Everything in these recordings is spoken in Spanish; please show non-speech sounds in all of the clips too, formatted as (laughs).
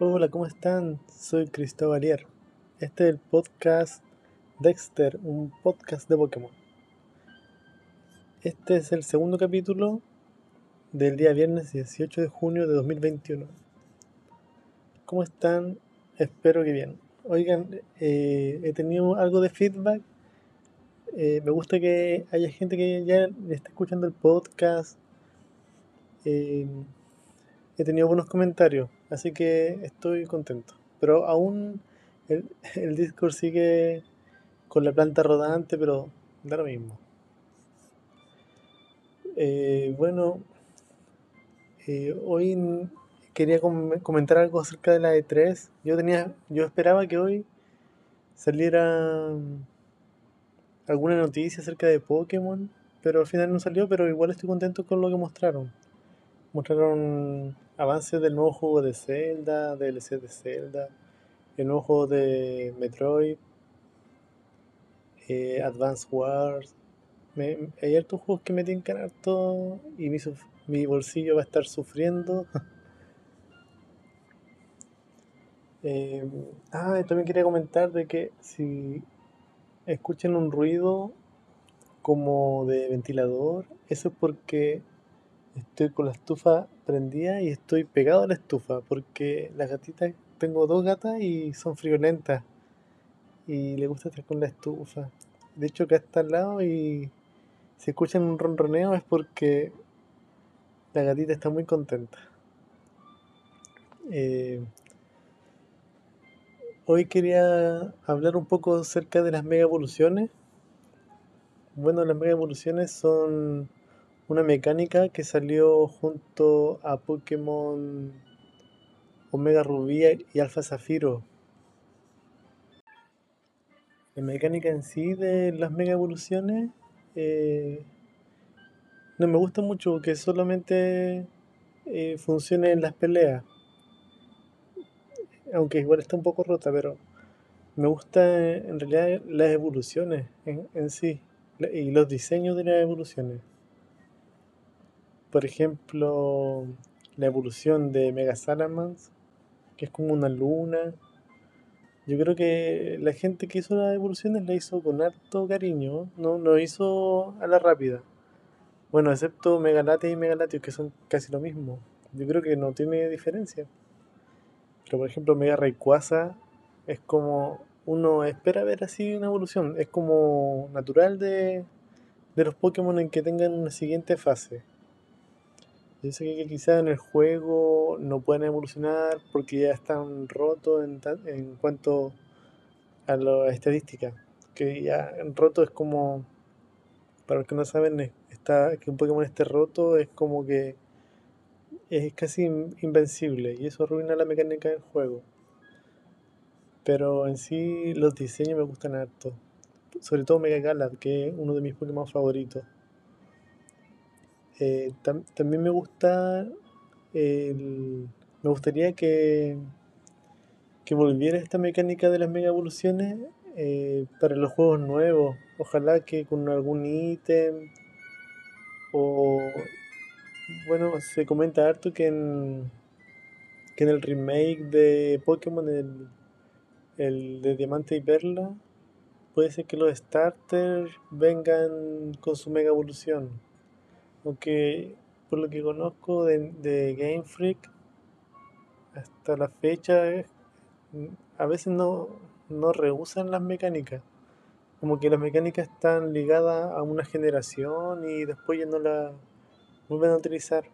Hola, ¿cómo están? Soy Cristóbal Valier. Este es el podcast Dexter, un podcast de Pokémon. Este es el segundo capítulo del día viernes 18 de junio de 2021. ¿Cómo están? Espero que bien. Oigan, eh, he tenido algo de feedback. Eh, me gusta que haya gente que ya esté escuchando el podcast. Eh, he tenido buenos comentarios, así que estoy contento. Pero aún el, (laughs) el Discord sigue con la planta rodante, pero da lo mismo. Eh, bueno, eh, hoy quería comentar algo acerca de la E3. Yo tenía, yo esperaba que hoy saliera alguna noticia acerca de Pokémon, pero al final no salió, pero igual estoy contento con lo que mostraron. Mostraron avances del nuevo juego de Zelda, DLC de Zelda, el nuevo juego de Metroid, eh, Advance Wars. hay hartos juegos que me tienen harto y mi, mi bolsillo va a estar sufriendo. (laughs) eh, ah, también quería comentar de que si escuchan un ruido como de ventilador, eso es porque estoy con la estufa prendida y estoy pegado a la estufa porque las gatitas, tengo dos gatas y son friolentas y le gusta estar con la estufa. De hecho, acá está al lado y si escuchan un ronroneo es porque la gatita está muy contenta. Eh, hoy quería hablar un poco acerca de las mega evoluciones. Bueno, las mega evoluciones son una mecánica que salió junto a Pokémon Omega Rubí y Alfa Zafiro. La mecánica en sí de las mega evoluciones eh, no me gusta mucho que solamente eh, funcione en las peleas. Aunque igual está un poco rota, pero me gusta en realidad las evoluciones en, en sí y los diseños de las evoluciones por ejemplo, la evolución de Mega Salamence, que es como una luna. Yo creo que la gente que hizo las evoluciones la hizo con harto cariño, no lo hizo a la rápida. Bueno, excepto Megalate y Megalatios, que son casi lo mismo. Yo creo que no tiene diferencia. Pero por ejemplo, Mega Rayquaza es como uno espera ver así una evolución. Es como natural de, de los Pokémon en que tengan una siguiente fase. Yo sé que quizás en el juego no pueden evolucionar porque ya están rotos en, en cuanto a la estadística. Que ya roto es como, para los que no saben, está, que un Pokémon esté roto es como que es casi invencible y eso arruina la mecánica del juego. Pero en sí los diseños me gustan harto. Sobre todo Mega Galad, que es uno de mis Pokémon favoritos. Eh, también me gusta, me gustaría que, que volviera esta mecánica de las mega evoluciones eh, para los juegos nuevos. Ojalá que con algún ítem o bueno, se comenta harto que en, que en el remake de Pokémon, el, el de Diamante y Perla, puede ser que los starters vengan con su mega evolución. Aunque por lo que conozco de, Game Freak, hasta la fecha a veces no, no rehusan las mecánicas. Como que las mecánicas están ligadas a una generación y después ya no las vuelven a utilizar.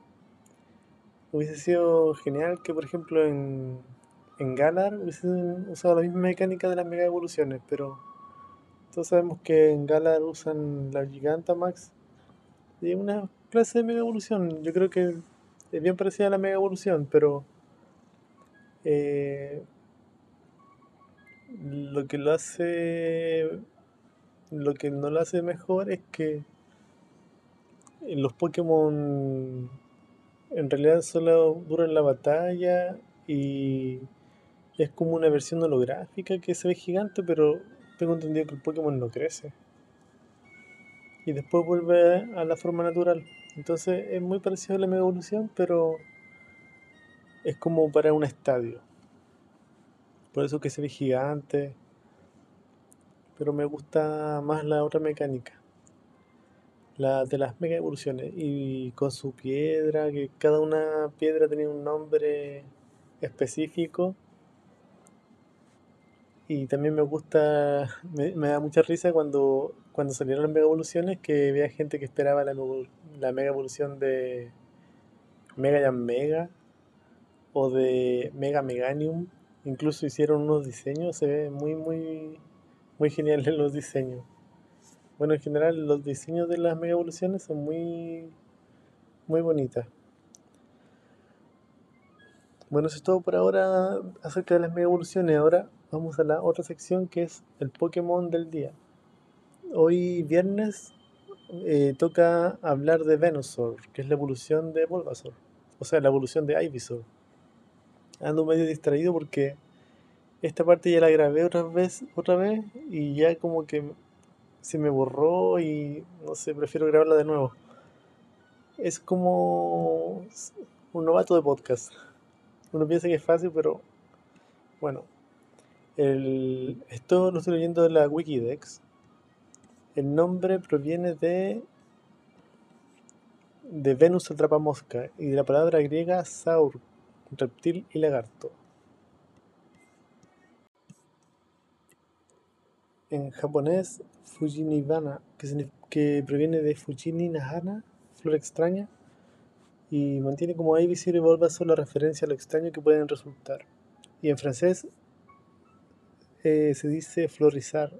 Hubiese sido genial que, por ejemplo, en, en Galar hubiesen usado la misma mecánica de las mega evoluciones, pero todos sabemos que en Galar usan la Gigantamax y una clase de mega evolución. Yo creo que es bien parecida a la mega evolución, pero eh, lo que lo hace. Lo que no lo hace mejor es que los Pokémon en realidad solo duran la batalla y es como una versión holográfica que se ve gigante, pero tengo entendido que el Pokémon no crece y después vuelve a la forma natural. Entonces es muy parecido a la mega evolución, pero es como para un estadio. por eso que se ve gigante. Pero me gusta más la otra mecánica. La de las mega evoluciones. Y con su piedra, que cada una piedra tenía un nombre específico. Y también me gusta, me, da mucha risa cuando, cuando salieron las mega evoluciones que había gente que esperaba la, mega evolución de Mega Jam Mega o de Mega Meganium. Incluso hicieron unos diseños, se ve muy, muy, muy geniales (laughs) los diseños. Bueno, en general los diseños de las mega evoluciones son muy, muy bonitas. Bueno, eso es todo por ahora acerca de las mega evoluciones. Ahora vamos a la otra sección que es el Pokémon del día. Hoy viernes eh, toca hablar de Venusaur, que es la evolución de Bulbasaur. O sea, la evolución de Ivysaur. Ando medio distraído porque esta parte ya la grabé otra vez, otra vez y ya como que se me borró y no sé, prefiero grabarla de nuevo. Es como un novato de podcast. Uno piensa que es fácil, pero bueno. El, esto lo estoy leyendo de la Wikidex. El nombre proviene de de Venus atrapamosca y de la palabra griega saur, reptil y lagarto. En japonés, Fujinibana, que, proviene de Fujini Nahana, flor extraña, y mantiene como ahí visible y Bulbasaur la referencia a lo extraño que pueden resultar. Y en francés eh, se dice florizar.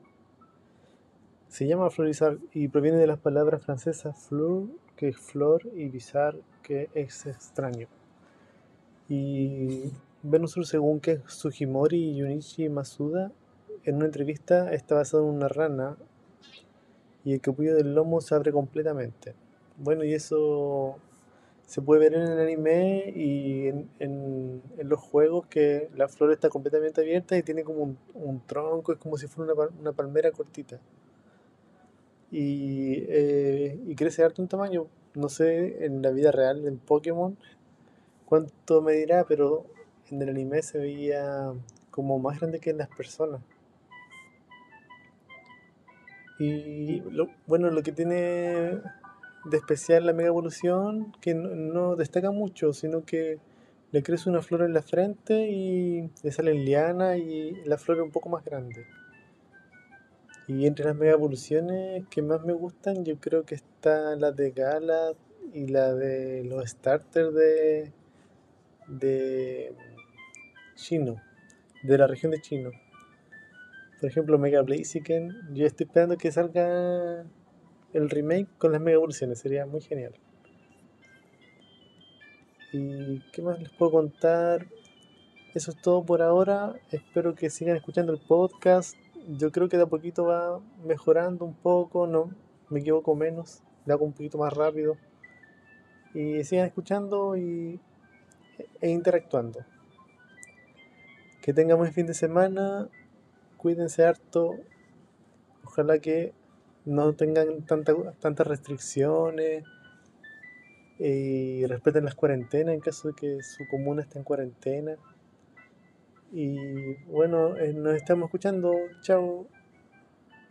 Se llama florizar y proviene de las palabras francesas fleur, que es flor, y bizar, que es extraño. Y Venusur, según que Sugimori Yunichi Masuda, en una entrevista está basado en una rana y el capullo del lomo se abre completamente. Bueno, y eso se puede ver en el anime y en, los juegos que la flor está completamente abierta y tiene como un, tronco, es como si fuera una, palmera cortita. Y, eh, y crece harto en tamaño. No sé en la vida real, en Pokémon, cuánto medirá, pero en el anime se veía como más grande que en las personas. Y lo, bueno, lo que tiene de especial la mega evolución, que no, destaca mucho, sino que le crece una flor en la frente y le sale liana y la flor es un poco más grande. Y entre las mega evoluciones que más me gustan, yo creo que está la de Gala y la de los starters de, de Chino, de la región de Chino. Por ejemplo, Mega Blaziken, yo estoy esperando que salga el remake con las mega evoluciones, sería muy genial. ¿Y qué más les puedo contar? Eso es todo por ahora. Espero que sigan escuchando el podcast. Yo creo que de a poquito va mejorando un poco, no me equivoco menos, le hago un poquito más rápido. Y sigan escuchando y, e interactuando. Que tengan buen fin de semana cuídense harto. Ojalá que no tengan tanta, tantas restricciones y respeten las cuarentenas en caso de que su comuna esté en cuarentena. Y bueno, eh, nos estamos escuchando. Chao.